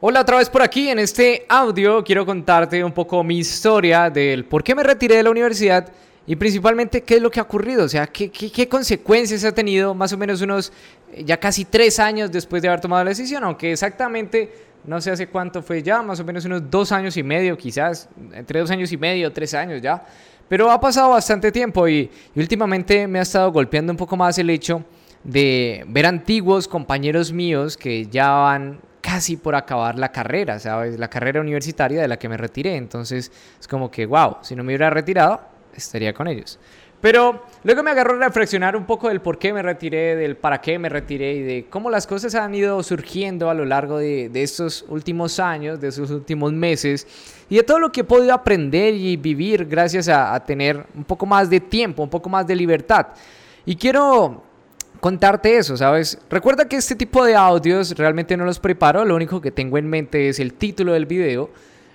Hola otra vez por aquí, en este audio quiero contarte un poco mi historia del por qué me retiré de la universidad y principalmente qué es lo que ha ocurrido, o sea, qué, qué, consecuencias ha tenido más o menos unos eh, ya casi tres años después de haber tomado la decisión, aunque exactamente no sé hace cuánto fue ya, más o menos unos dos años y medio quizás, entre dos años y medio, tres años ya, pero ha pasado bastante tiempo y, y últimamente me ha estado golpeando un poco más el hecho de ver antiguos compañeros míos que ya van casi por acabar la carrera, ¿sabes? La carrera universitaria de la que me retiré. Entonces es como que, wow, si no me hubiera retirado, estaría con ellos. Pero luego me agarró a reflexionar un poco del por qué me retiré, del para qué me retiré y de cómo las cosas han ido surgiendo a lo largo de, estos últimos años, de estos últimos meses y de todo lo que he podido aprender y vivir gracias a tener un poco más de tiempo, un poco más de libertad. Y quiero contarte eso, ¿sabes? Recuerda que este tipo de audios realmente no los preparo, lo único que tengo en mente es el título del video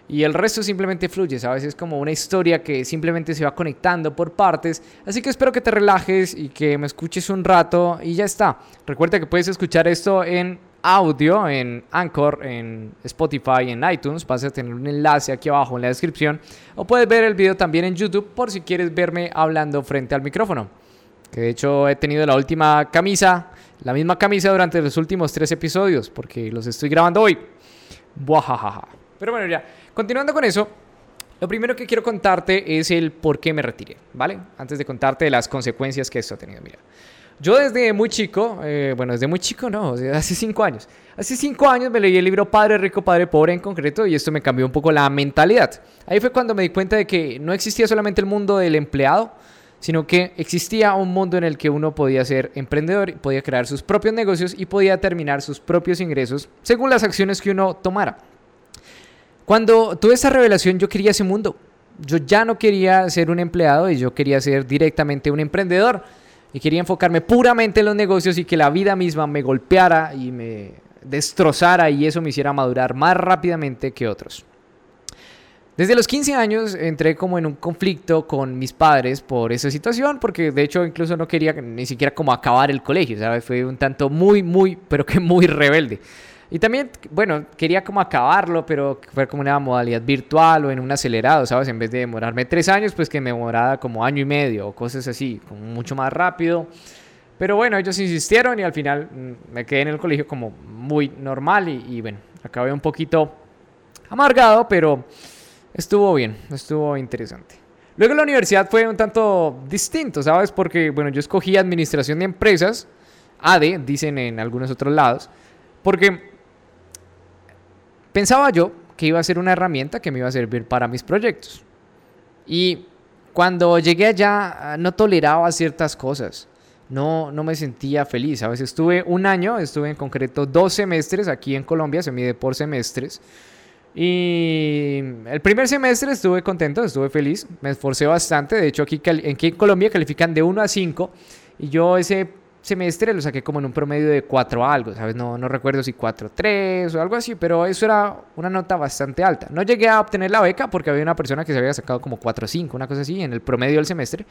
y el resto simplemente fluye, ¿sabes? Es como una historia que simplemente se va conectando por partes, así que espero que te relajes y que me escuches un rato y ya está. Recuerda que puedes escuchar esto en audio en Anchor, en Spotify, en iTunes. Vas a tener un enlace aquí abajo en la descripción. O puedes ver el video también en YouTube por si quieres verme hablando frente al micrófono que de hecho he tenido la última camisa, la misma camisa durante los últimos tres episodios, porque los estoy grabando hoy. Buajajaja. Pero bueno, ya, continuando con eso, lo primero que quiero contarte es el por qué me retiré, ¿vale? Antes de contarte las consecuencias que esto ha tenido. Mira, yo desde muy chico, eh, bueno, desde muy chico no, hace cinco años. Hace cinco años me leí el libro Padre Rico, Padre Pobre en concreto y esto me cambió un poco la mentalidad. Ahí fue cuando me di cuenta de que no existía solamente el mundo del empleado, sino que existía un mundo en el que uno podía ser emprendedor, podía crear sus propios negocios y podía terminar sus propios ingresos según las acciones que uno tomara. Cuando tuve esa revelación yo quería ese mundo. Yo ya no quería ser un empleado y yo quería ser directamente un emprendedor. Y quería enfocarme puramente en los negocios y que la vida misma me golpeara y me destrozara y eso me hiciera madurar más rápidamente que otros. Desde los 15 años entré como en un conflicto con mis padres por esa situación, porque de hecho incluso no quería ni siquiera como acabar el colegio, ¿sabes? Fue un tanto muy, muy, pero que muy rebelde. Y también, bueno, quería como acabarlo, pero fue como una modalidad virtual o en un acelerado, ¿sabes? En vez de demorarme tres años, pues que me demorara como año y medio o cosas así, como mucho más rápido. Pero bueno, ellos insistieron y al final mm, me quedé en el colegio como muy normal y, y bueno, acabé un poquito amargado, pero estuvo bien, estuvo interesante. Luego la universidad fue un tanto distinto, ¿sabes? Porque, bueno, yo escogí administración de empresas, ADE, dicen en algunos otros lados, porque pensaba yo que iba a ser una herramienta que me iba a servir para mis proyectos. Y cuando llegué allá no toleraba ciertas cosas. No, no me sentía feliz. A veces estuve un año, estuve en concreto dos semestres aquí en Colombia, se mide por semestres. Y el primer semestre estuve contento, estuve feliz, me esforcé bastante. De hecho, aquí, en Colombia califican de 1 a 5 y yo ese semestre lo saqué como en un promedio de 4 algo, ¿sabes? No, no recuerdo si 4, 3 o algo así, pero eso era una nota bastante alta. No llegué a obtener la beca porque había una persona que se había sacado como 4 5, una cosa así, en el promedio del semestre,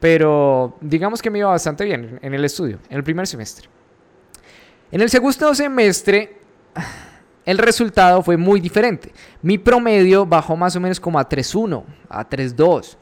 pero digamos que me iba bastante bien en el estudio, en el primer semestre. En el segundo semestre el resultado fue muy diferente. Mi promedio bajó más o menos como a 3.1, a 3.2.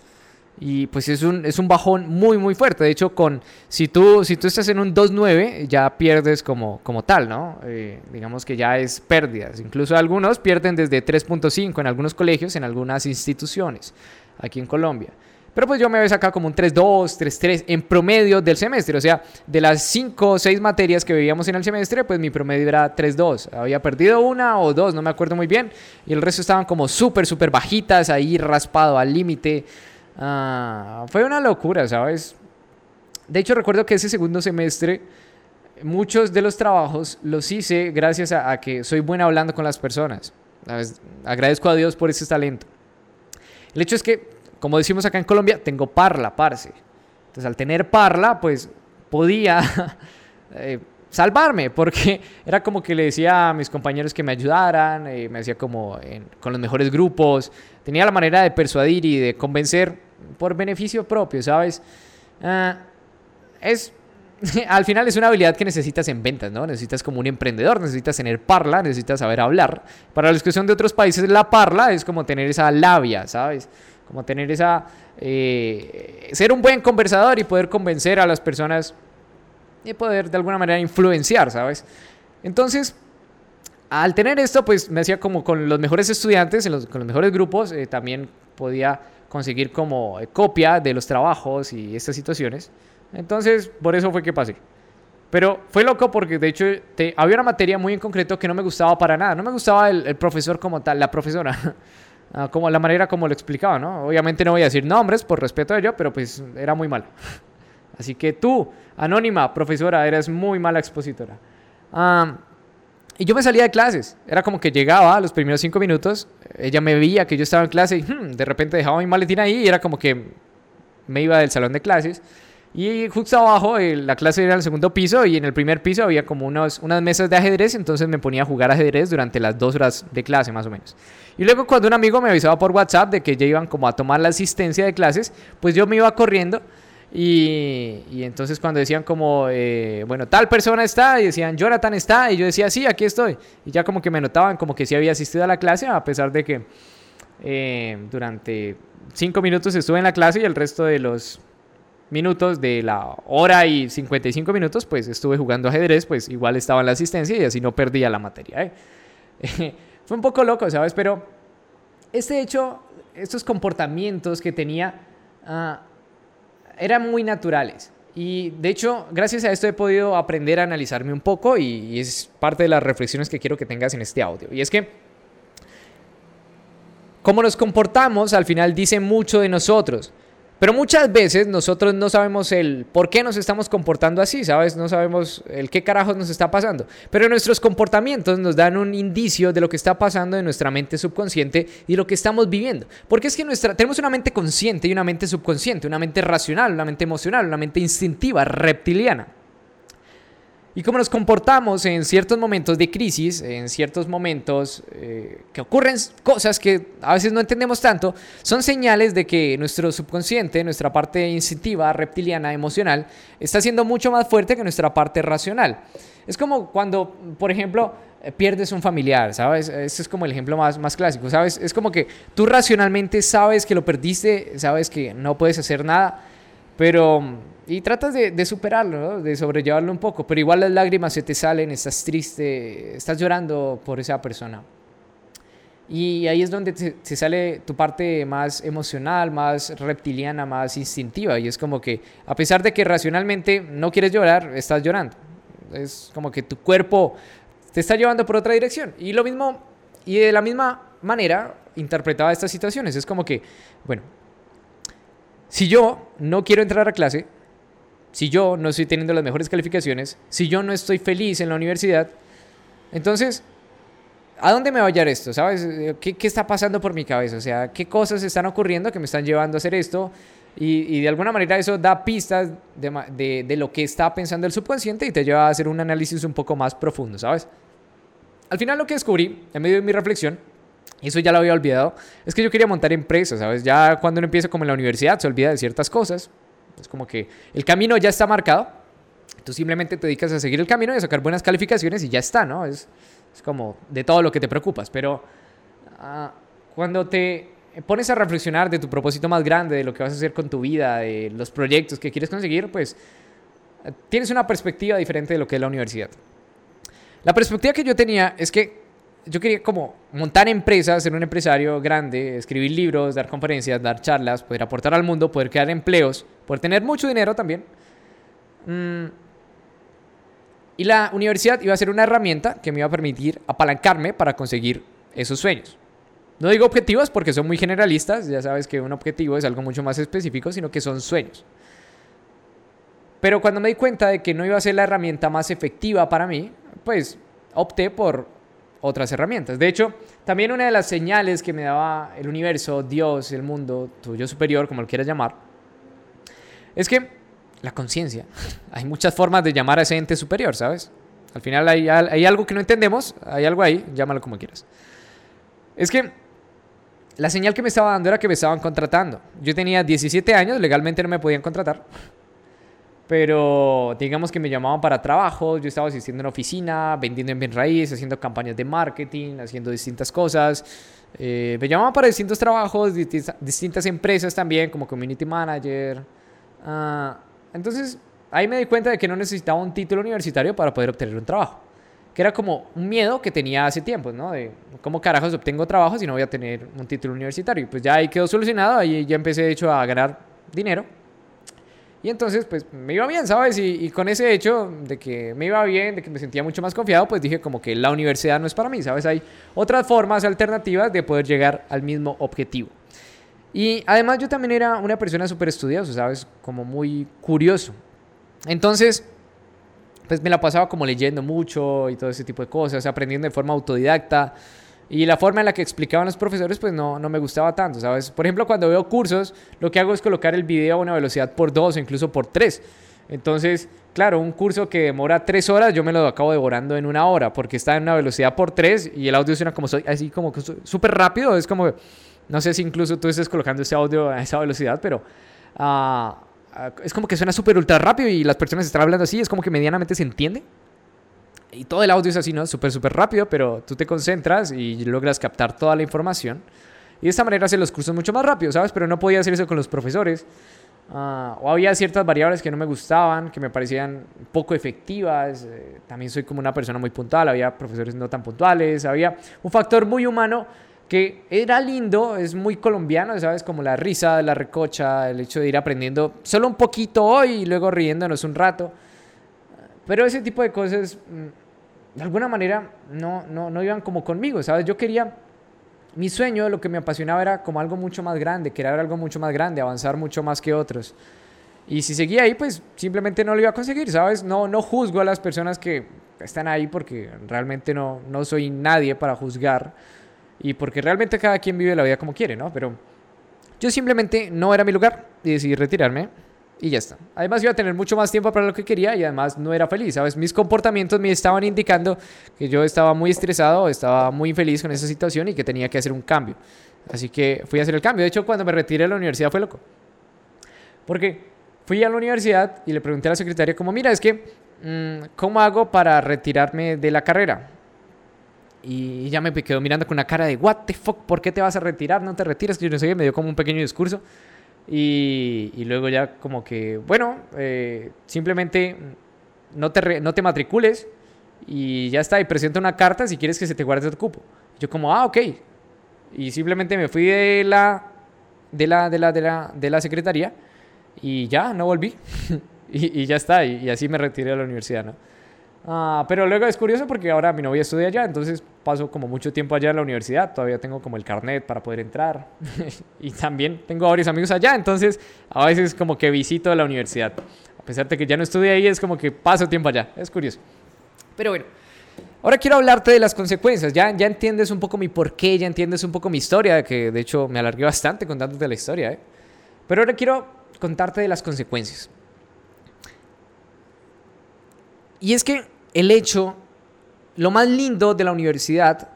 Y pues es un, es un bajón muy, muy fuerte. De hecho, con, si, tú, si tú estás en un 2.9, ya pierdes como, como tal, ¿no? Eh, digamos que ya es pérdidas. Incluso algunos pierden desde 3.5 en algunos colegios, en algunas instituciones, aquí en Colombia. Pero pues yo me había sacado como un 3-2, 3-3 en promedio del semestre. O sea, de las 5 o 6 materias que veíamos en el semestre, pues mi promedio era 3-2. Había perdido una o dos, no me acuerdo muy bien. Y el resto estaban como súper, súper bajitas, ahí raspado al límite. Ah, fue una locura, ¿sabes? De hecho, recuerdo que ese segundo semestre, muchos de los trabajos los hice gracias a, a que soy buena hablando con las personas. Agradezco a Dios por ese talento. El hecho es que como decimos acá en Colombia, tengo parla, parce. Entonces, al tener parla, pues podía eh, salvarme, porque era como que le decía a mis compañeros que me ayudaran, eh, me hacía como con los mejores grupos, tenía la manera de persuadir y de convencer por beneficio propio, ¿sabes? Ah, es al final es una habilidad que necesitas en ventas, ¿no? Necesitas como un emprendedor, necesitas tener parla, necesitas saber hablar. Para los que son de otros países, la parla es como tener esa labia, ¿sabes? Como tener esa... Eh, ser un buen conversador y poder convencer a las personas y poder de alguna manera influenciar, ¿sabes? Entonces, al tener esto, pues me hacía como con los mejores estudiantes, con los mejores grupos, eh, también podía conseguir como eh, copia de los trabajos y estas situaciones. Entonces, por eso fue que pasé. Pero fue loco porque de hecho te, había una materia muy en concreto que no me gustaba para nada. No me gustaba el, profesor como tal, la profesora. Ah, como la manera como lo explicaba, ¿no? Obviamente no voy a decir nombres por respeto a ello, pero pues era muy mal. Así que tú, anónima, profesora, eres muy mala expositora. y yo me salía de clases. Era como que llegaba a los primeros cinco minutos, ella me veía que yo estaba en clase y hmm, de repente dejaba mi maletín ahí y era como que me iba del salón de clases y justo abajo, la clase era el segundo piso y en el primer piso había como unos, unas mesas de ajedrez, entonces me ponía a jugar ajedrez durante las dos horas de clase más o menos. Y luego cuando un amigo me avisaba por WhatsApp de que ya iban como a tomar la asistencia de clases, pues yo me iba corriendo y, y entonces cuando decían como, eh, bueno, tal persona está, y decían, Jonathan está, y yo decía, sí, aquí estoy. Y ya como que me notaban como que sí había asistido a la clase, a pesar de que eh, durante cinco minutos estuve en la clase y el resto de los minutos de la hora y 55 minutos, pues estuve jugando ajedrez, pues igual estaba en la asistencia y así no perdía la materia. ¿eh? Fue un poco loco, ¿sabes? Pero este hecho, estos comportamientos que tenía ah, eran muy naturales. Y de hecho, gracias a esto he podido aprender a analizarme un poco y, y es parte de las reflexiones que quiero que tengas en este audio. Y es que cómo nos comportamos al final dice mucho de nosotros. Pero muchas veces nosotros no sabemos el por qué nos estamos comportando así, ¿sabes? No sabemos el qué carajos nos está pasando. Pero nuestros comportamientos nos dan un indicio de lo que está pasando en nuestra mente subconsciente y lo que estamos viviendo. Porque es que nuestra, tenemos una mente consciente y una mente subconsciente, una mente racional, una mente emocional, una mente instintiva, reptiliana. Y cómo nos comportamos en ciertos momentos de crisis, en ciertos momentos eh, que ocurren cosas que a veces no entendemos tanto, son señales de que nuestro subconsciente, nuestra parte instintiva, reptiliana, emocional, está siendo mucho más fuerte que nuestra parte racional. Es como cuando, por ejemplo, eh, pierdes un familiar, ¿sabes? Ese es como el ejemplo más, más clásico, ¿sabes? Es como que tú racionalmente sabes que lo perdiste, sabes que no puedes hacer nada, pero y tratas de, superarlo, de sobrellevarlo un poco, pero igual las lágrimas se te salen, estás triste, estás llorando por esa persona. Y ahí es donde se sale tu parte más emocional, más reptiliana, más instintiva. Y es como que, a pesar de que racionalmente no quieres llorar, estás llorando. Es como que tu cuerpo te está llevando por otra dirección. Y lo mismo, y de la misma manera, interpretaba estas situaciones. Es como que, bueno, si yo no quiero entrar a clase, si yo no estoy teniendo las mejores calificaciones, si yo no estoy feliz en la universidad, entonces, ¿a dónde me va a hallar esto? ¿Sabes? ¿Qué, está pasando por mi cabeza? O sea, ¿qué cosas están ocurriendo que me están llevando a hacer esto? Y, de alguna manera eso da pistas de, de, lo que está pensando el subconsciente y te lleva a hacer un análisis un poco más profundo, ¿sabes? Al final lo que descubrí, en medio de mi reflexión, y eso ya lo había olvidado, es que yo quería montar empresas, ¿sabes? Ya cuando uno empieza como en la universidad se olvida de ciertas cosas, es como que el camino ya está marcado. Tú simplemente te dedicas a seguir el camino y a sacar buenas calificaciones y ya está, ¿no? Es, es como de todo lo que te preocupas. Pero ah, cuando te pones a reflexionar de tu propósito más grande, de lo que vas a hacer con tu vida, de los proyectos que quieres conseguir, pues tienes una perspectiva diferente de lo que es la universidad. La perspectiva que yo tenía es que yo quería como montar empresas, ser un empresario grande, escribir libros, dar conferencias, dar charlas, poder aportar al mundo, poder crear empleos, poder tener mucho dinero también. Mm. Y la universidad iba a ser una herramienta que me iba a permitir apalancarme para conseguir esos sueños. No digo objetivos porque son muy generalistas, ya sabes que un objetivo es algo mucho más específico, sino que son sueños. Pero cuando me di cuenta de que no iba a ser la herramienta más efectiva para mí, pues opté por otras herramientas. De hecho, también una de las señales que me daba el universo, Dios, el mundo, tu yo superior, como lo quieras llamar, es que la conciencia, hay muchas formas de llamar a ese ente superior, ¿sabes? Al final hay, hay, algo que no entendemos, hay algo ahí, llámalo como quieras. Es que la señal que me estaba dando era que me estaban contratando. Yo tenía 17 años, legalmente no me podían contratar. Pero digamos que me llamaban para trabajo, yo estaba asistiendo una oficina, vendiendo en bien raíz, haciendo campañas de marketing, haciendo distintas cosas. Eh, me llamaban para distintos trabajos, distintas empresas también, como community manager. Ah, entonces, ahí me di cuenta de que no necesitaba un título universitario para poder obtener un trabajo. Que era como un miedo que tenía hace tiempo, ¿no? De cómo carajos obtengo trabajo si no voy a tener un título universitario. Y pues ya ahí quedó solucionado, ahí ya empecé de hecho a ganar dinero y entonces, pues me iba bien, ¿sabes? Y, con ese hecho de que me iba bien, de que me sentía mucho más confiado, pues dije como que la universidad no es para mí, ¿sabes? Hay otras formas alternativas de poder llegar al mismo objetivo. Y además yo también era una persona súper estudiosa, ¿sabes? Como muy curioso. Entonces, pues me la pasaba como leyendo mucho y todo ese tipo de cosas, aprendiendo de forma autodidacta. Y la forma en la que explicaban los profesores, pues no, no me gustaba tanto, ¿sabes? Por ejemplo, cuando veo cursos, lo que hago es colocar el video a una velocidad por dos incluso por tres. Entonces, claro, un curso que demora tres horas, yo me lo acabo devorando en una hora, porque está en una velocidad por tres y el audio suena como soy, así como súper rápido. Es como, no sé si incluso tú estés colocando ese audio a esa velocidad, pero uh, es como que suena súper ultra rápido y las personas están hablando así, es como que medianamente se entiende y todo el audio es así, ¿no? Súper, súper rápido, pero tú te concentras y logras captar toda la información. Y de esta manera hacer los cursos mucho más rápido, ¿sabes? Pero no podía hacer eso con los profesores. Ah, o había ciertas variables que no me gustaban, que me parecían poco efectivas. Eh, también soy como una persona muy puntual, había profesores no tan puntuales, había un factor muy humano que era lindo, es muy colombiano, ¿sabes? Como la risa, la recocha, el hecho de ir aprendiendo solo un poquito hoy y luego riéndonos un rato. Pero ese tipo de cosas mm, de alguna manera no, no, no iban como conmigo, ¿sabes? Yo quería, mi sueño, lo que me apasionaba era como algo mucho más grande, querer algo mucho más grande, avanzar mucho más que otros. Y si seguía ahí, pues simplemente no lo iba a conseguir, ¿sabes? No, no juzgo a las personas que están ahí porque realmente no, no soy nadie para juzgar y porque realmente cada quien vive la vida como quiere, ¿no? Pero yo simplemente no era mi lugar y decidí retirarme y ya está. Además iba a tener mucho más tiempo para lo que quería y además no era feliz, ¿sabes? Mis comportamientos me estaban indicando que yo estaba muy estresado, estaba muy infeliz con esa situación y que tenía que hacer un cambio. Así que fui a hacer el cambio. De hecho, cuando me retiré de la universidad fue loco. Porque fui a la universidad y le pregunté a la secretaria como, mira, es que, mm, ¿cómo hago para retirarme de la carrera? Y ella me quedó mirando con una cara de, what the fuck, ¿por qué te vas a retirar? No te retiras, que yo no sé, me dio como un pequeño discurso. Y, luego ya como que, bueno, eh, simplemente no te, no te matricules y ya está, y presenta una carta si quieres que se te guarde tu cupo. Yo como, ah, ok. Y simplemente me fui de la, de la, de la, de la, de la secretaría y ya, no volví. y, y, ya está, y, y así me retiré de la universidad, ¿no? Ah, pero luego es curioso porque ahora mi novia estudia allá, entonces paso como mucho tiempo allá en la universidad, todavía tengo como el carnet para poder entrar y también tengo varios amigos allá, entonces a veces como que visito la universidad. A pesar de que ya no estudié ahí, es como que paso tiempo allá, es curioso. Pero bueno, ahora quiero hablarte de las consecuencias, ya, ya entiendes un poco mi porqué, ya entiendes un poco mi historia, que de hecho me alargué bastante contándote la historia, ¿eh? pero ahora quiero contarte de las consecuencias. Y es que el hecho, lo más lindo de la universidad,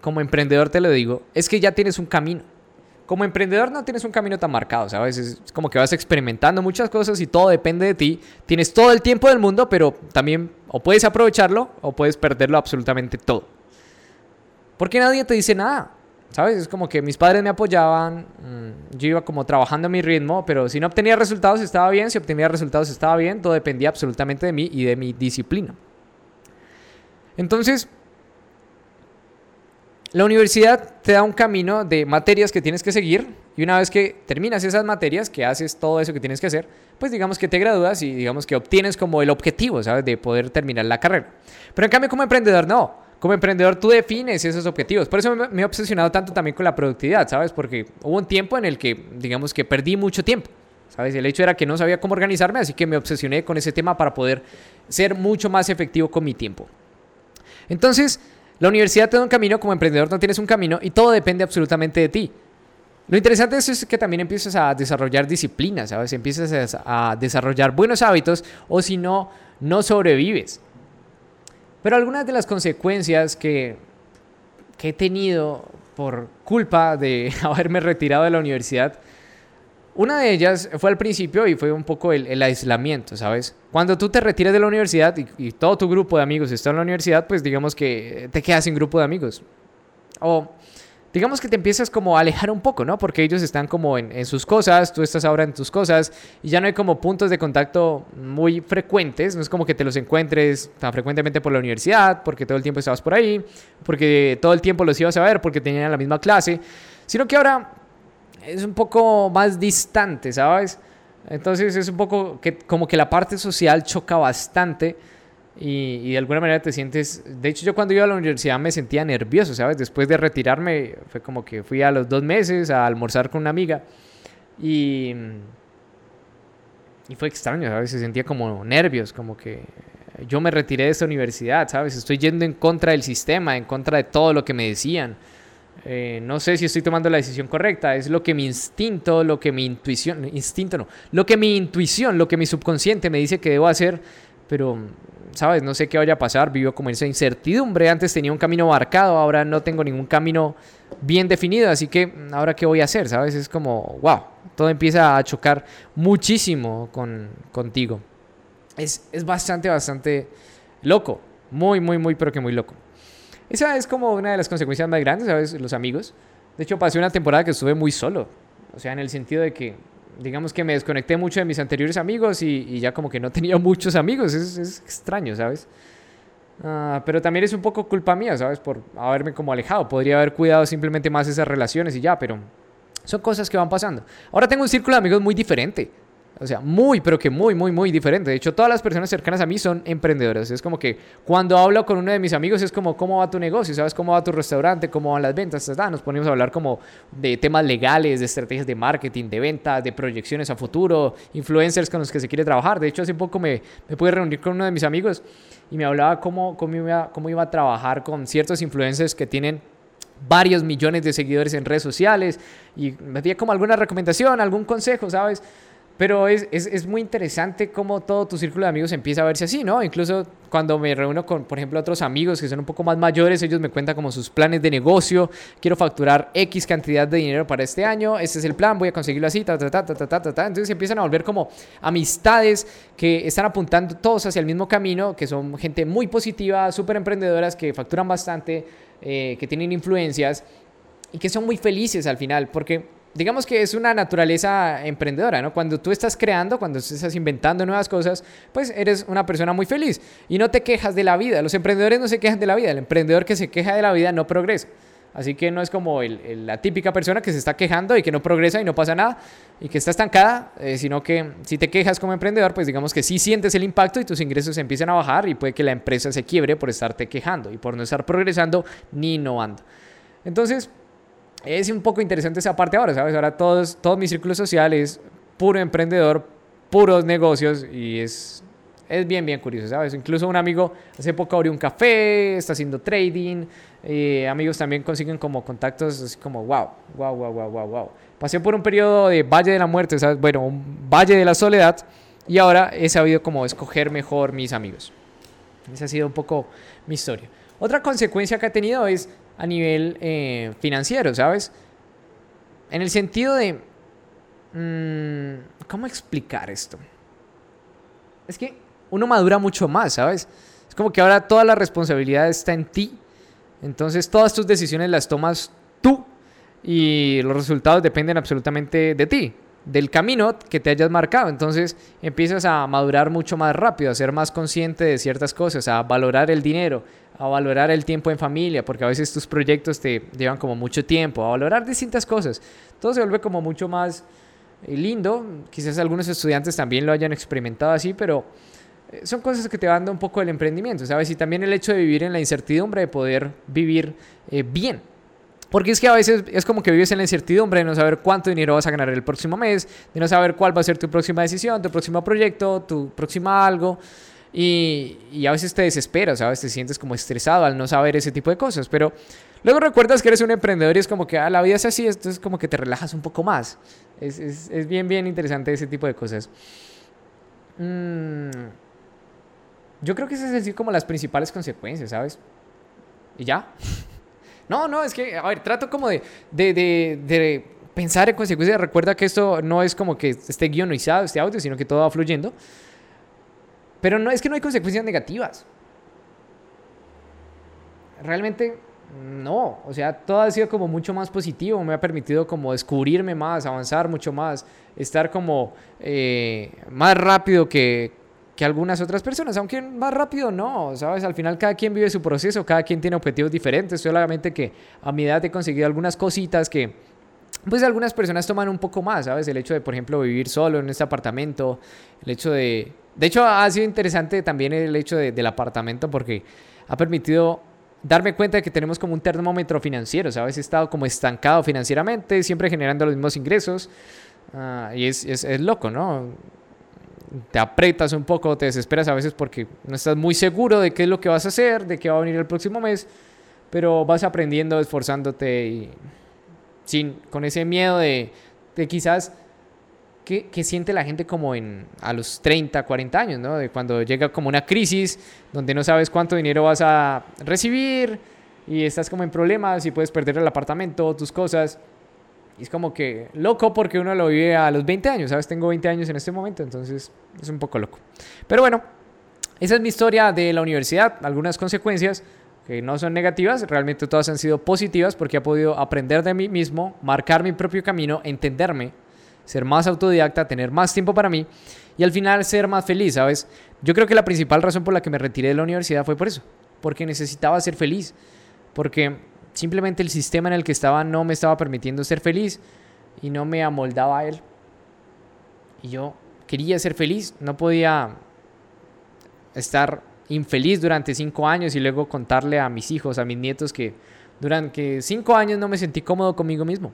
como emprendedor te lo digo, es que ya tienes un camino. Como emprendedor no tienes un camino tan marcado, ¿sabes? Es como que vas experimentando muchas cosas y todo depende de ti. Tienes todo el tiempo del mundo, pero también o puedes aprovecharlo o puedes perderlo absolutamente todo. Porque nadie te dice nada. ¿Sabes? Es como que mis padres me apoyaban, mm, yo iba como trabajando a mi ritmo, pero si no obtenía resultados estaba bien, si obtenía resultados estaba bien, todo dependía absolutamente de mí y de mi disciplina. Entonces, la universidad te da un camino de materias que tienes que seguir y una vez que terminas esas materias, que haces todo eso que tienes que hacer, pues digamos que te gradúas y digamos que obtienes como el objetivo, ¿sabes? De poder terminar la carrera. Pero en cambio como emprendedor no como emprendedor tú defines esos objetivos. Por eso me, he obsesionado tanto también con la productividad, ¿sabes? Porque hubo un tiempo en el que, digamos que perdí mucho tiempo. ¿Sabes? El hecho era que no sabía cómo organizarme, así que me obsesioné con ese tema para poder ser mucho más efectivo con mi tiempo. Entonces, la universidad te da un camino, como emprendedor no tienes un camino y todo depende absolutamente de ti. Lo interesante de eso es que también empiezas a desarrollar disciplinas, ¿sabes? Empiezas a desarrollar buenos hábitos o si no, no sobrevives. Pero algunas de las consecuencias que, he tenido por culpa de haberme retirado de la universidad Una de ellas fue al principio y fue un poco el, aislamiento, ¿sabes? Cuando tú te retiras de la universidad y, todo tu grupo de amigos está en la universidad, pues digamos que te quedas sin grupo de amigos. O digamos que te empiezas como a alejar un poco, ¿no? Porque ellos están como en, sus cosas, tú estás ahora en tus cosas y ya no hay como puntos de contacto muy frecuentes, no es como que te los encuentres tan frecuentemente por la universidad, porque todo el tiempo estabas por ahí, porque todo el tiempo los ibas a ver, porque tenían la misma clase, sino que ahora es un poco más distante, ¿sabes? Entonces es un poco que como que la parte social choca bastante y, de alguna manera te sientes... De hecho yo cuando iba a la universidad me sentía nervioso, ¿sabes? Después de retirarme fue como que fui a los dos meses a almorzar con una amiga y... Y fue extraño, ¿sabes? Se sentía como nervios, como que yo me retiré de esta universidad, ¿sabes? Estoy yendo en contra del sistema, en contra de todo lo que me decían. Eh, no sé si estoy tomando la decisión correcta, es lo que mi instinto, lo que mi intuición, instinto no, lo que mi intuición, lo que mi subconsciente me dice que debo hacer, pero, ¿sabes? No sé qué vaya a pasar, vivo como esa incertidumbre, antes tenía un camino marcado, ahora no tengo ningún camino bien definido, así que ahora qué voy a hacer, ¿sabes? Es como, wow, todo empieza a chocar muchísimo con, contigo. Es, es bastante, bastante loco, muy, muy, muy, pero que muy loco. Esa es como una de las consecuencias más grandes, ¿sabes? Los amigos. De hecho, pasé una temporada que estuve muy solo. O sea, en el sentido de que, digamos que me desconecté mucho de mis anteriores amigos y, ya como que no tenía muchos amigos. Es, es extraño, ¿sabes? Ah, pero también es un poco culpa mía, ¿sabes? Por haberme como alejado. Podría haber cuidado simplemente más esas relaciones y ya, pero son cosas que van pasando. Ahora tengo un círculo de amigos muy diferente. O sea, muy, pero que muy, muy, muy diferente. De hecho, todas las personas cercanas a mí son emprendedoras. Es como que cuando hablo con uno de mis amigos es como, ¿cómo va tu negocio? ¿Sabes cómo va tu restaurante? ¿Cómo van las ventas? Nos ponemos a hablar como de temas legales, de estrategias de marketing, de ventas, de proyecciones a futuro, influencers con los que se quiere trabajar. De hecho, hace poco me, me pude reunir con uno de mis amigos y me hablaba cómo, cómo, iba, cómo iba a trabajar con ciertos influencers que tienen varios millones de seguidores en redes sociales y me dio como alguna recomendación, algún consejo, ¿sabes? Pero es, es, es, muy interesante cómo todo tu círculo de amigos empieza a verse así, ¿no? Incluso cuando me reúno con, por ejemplo, otros amigos que son un poco más mayores, ellos me cuentan como sus planes de negocio, quiero facturar X cantidad de dinero para este año, este es el plan, voy a conseguirlo así, ta, ta, ta, ta, ta, ta, ta. Entonces empiezan a volver como amistades que están apuntando todos hacia el mismo camino, que son gente muy positiva, súper emprendedoras, que facturan bastante, eh, que tienen influencias y que son muy felices al final, porque digamos que es una naturaleza emprendedora, ¿no? Cuando tú estás creando, cuando estás inventando nuevas cosas, pues eres una persona muy feliz y no te quejas de la vida. Los emprendedores no se quejan de la vida, el emprendedor que se queja de la vida no progresa. Así que no es como la típica persona que se está quejando y que no progresa y no pasa nada y que está estancada, eh, sino que si te quejas como emprendedor, pues digamos que sí sientes el impacto y tus ingresos empiezan a bajar y puede que la empresa se quiebre por estarte quejando y por no estar progresando ni innovando. Entonces, es un poco interesante esa parte ahora, ¿sabes? Ahora todos, todo mi círculo social es puro emprendedor, puros negocios y es, es bien, bien curioso, ¿sabes? Incluso un amigo hace poco abrió un café, está haciendo trading, eh, amigos también consiguen como contactos así como wow, wow, wow, wow, wow, wow. Pasé por un periodo de valle de la muerte, ¿sabes? Bueno, un valle de la soledad y ahora he sabido como escoger mejor mis amigos. Esa ha sido un poco mi historia. Otra consecuencia que ha tenido es a nivel eh, financiero, ¿sabes? En el sentido de... Mm, ¿Cómo explicar esto? Es que uno madura mucho más, ¿sabes? Es como que ahora toda la responsabilidad está en ti. Entonces todas tus decisiones las tomas tú y los resultados dependen absolutamente de ti del camino que te hayas marcado. Entonces empiezas a madurar mucho más rápido, a ser más consciente de ciertas cosas, a valorar el dinero, a valorar el tiempo en familia, porque a veces tus proyectos te llevan como mucho tiempo, a valorar distintas cosas. Todo se vuelve como mucho más eh, lindo. Quizás algunos estudiantes también lo hayan experimentado así, pero eh, son cosas que te van dando un poco del emprendimiento, ¿sabes? Y también el hecho de vivir en la incertidumbre, de poder vivir eh, bien porque es que a veces es como que vives en la incertidumbre de no saber cuánto dinero vas a ganar el próximo mes, de no saber cuál va a ser tu próxima decisión, tu próximo proyecto, tu próxima algo. Y, y, a veces te desesperas, a veces te sientes como estresado al no saber ese tipo de cosas. Pero luego recuerdas que eres un emprendedor y es como que ah, la vida es así, entonces como que te relajas un poco más. Es, es, es bien, bien interesante ese tipo de cosas. Mm, yo creo que esas es decir como las principales consecuencias, ¿sabes? Y ya. No, no, es que, a ver, trato como de, de, de, pensar en consecuencias. Recuerda que esto no es como que esté guionizado este audio, sino que todo va fluyendo. Pero no es que no hay consecuencias negativas. Realmente no, o sea, todo ha sido como mucho más positivo, me ha permitido como descubrirme más, avanzar mucho más, estar como eh, más rápido que, que algunas otras personas, aunque más rápido no, ¿sabes? Al final cada quien vive su proceso, cada quien tiene objetivos diferentes, solamente que a mi edad he conseguido algunas cositas que pues algunas personas toman un poco más, ¿sabes? El hecho de, por ejemplo, vivir solo en este apartamento, el hecho de... De hecho, ha sido interesante también el hecho del apartamento porque ha permitido darme cuenta de que tenemos como un termómetro financiero, ¿sabes? He estado como estancado financieramente, siempre generando los mismos ingresos. Ah, y es, es, es, loco, ¿no? Te apretas un poco, te desesperas a veces porque no estás muy seguro de qué es lo que vas a hacer, de qué va a venir el próximo mes, pero vas aprendiendo, esforzándote y sin, con ese miedo de, de quizás que, que, siente la gente como en, a los 30, 40 años, ¿no? De cuando llega como una crisis donde no sabes cuánto dinero vas a recibir y estás como en problemas y puedes perder el apartamento, tus cosas. Es como que loco porque uno lo vive a los 20 años, ¿sabes? Tengo 20 años en este momento, entonces es un poco loco. Pero bueno, esa es mi historia de la universidad, algunas consecuencias que no son negativas, realmente todas han sido positivas porque he podido aprender de mí mismo, marcar mi propio camino, entenderme ser más autodidacta, tener más tiempo para mí y al final ser más feliz, ¿sabes? Yo creo que la principal razón por la que me retiré de la universidad fue por eso, porque necesitaba ser feliz, porque simplemente el sistema en el que estaba no me estaba permitiendo ser feliz y no me amoldaba a él. Y yo quería ser feliz, no podía estar infeliz durante cinco años y luego contarle a mis hijos, a mis nietos que durante cinco años no me sentí cómodo conmigo mismo.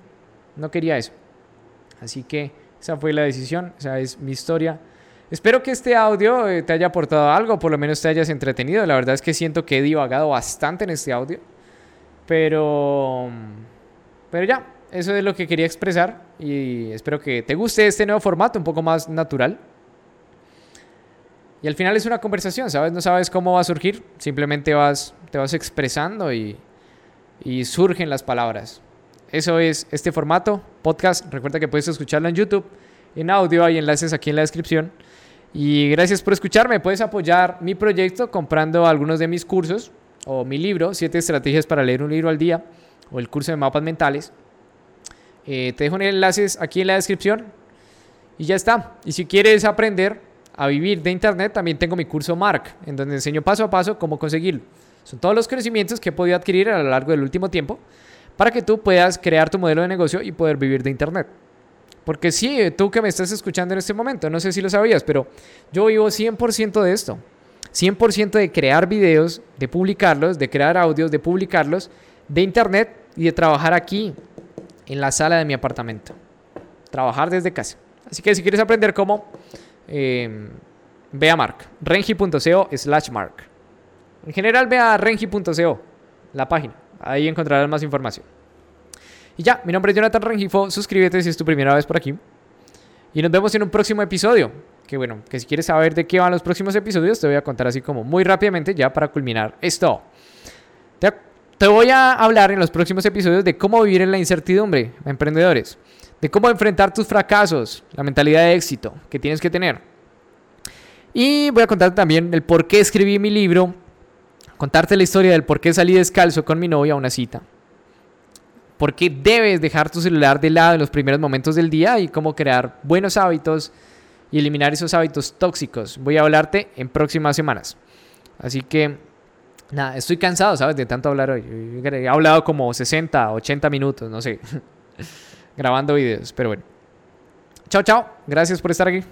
No quería eso. Así que esa fue la decisión, esa es mi historia. Espero que este audio eh, te haya aportado algo, por lo menos te hayas entretenido. La verdad es que siento que he divagado bastante en este audio. Pero, pero ya, eso es lo que quería expresar y espero que te guste este nuevo formato, un poco más natural. Y al final es una conversación, ¿sabes? No sabes cómo va a surgir, simplemente vas, te vas expresando y, y surgen las palabras. Eso es este formato, podcast. Recuerda que puedes escucharlo en YouTube, en audio, hay enlaces aquí en la descripción. Y gracias por escucharme. Puedes apoyar mi proyecto comprando algunos de mis cursos o mi libro, 7 estrategias para leer un libro al día, o el curso de mapas mentales. Eh, te dejo enlaces aquí en la descripción. Y ya está. Y si quieres aprender a vivir de Internet, también tengo mi curso Mark, en donde enseño paso a paso cómo conseguirlo. Son todos los conocimientos que he podido adquirir a lo largo del último tiempo para que tú puedas crear tu modelo de negocio y poder vivir de Internet. Porque sí, tú que me estás escuchando en este momento, no sé si lo sabías, pero yo vivo 100% de esto. 100% de crear videos, de publicarlos, de crear audios, de publicarlos, de Internet y de trabajar aquí, en la sala de mi apartamento. Trabajar desde casa. Así que si quieres aprender cómo, eh, ve a Mark, rengi.co slash mark. En general ve a rengi.co, la página. Ahí encontrarás más información. Y ya, mi nombre es Jonathan Rengifo. Suscríbete si es tu primera vez por aquí. Y nos vemos en un próximo episodio. Que bueno, que si quieres saber de qué van los próximos episodios, te voy a contar así como muy rápidamente ya para culminar esto. Te, te voy a hablar en los próximos episodios de cómo vivir en la incertidumbre, emprendedores. De cómo enfrentar tus fracasos, la mentalidad de éxito que tienes que tener. Y voy a contar también el por qué escribí mi libro contarte la historia del por qué salí descalzo con mi novia a una cita. Por qué debes dejar tu celular de lado en los primeros momentos del día y cómo crear buenos hábitos y eliminar esos hábitos tóxicos. Voy a hablarte en próximas semanas. Así que, nada, estoy cansado, ¿sabes? De tanto hablar hoy. He hablado como 60, 80 minutos, no sé, grabando videos, pero bueno. Chao, chao. Gracias por estar aquí.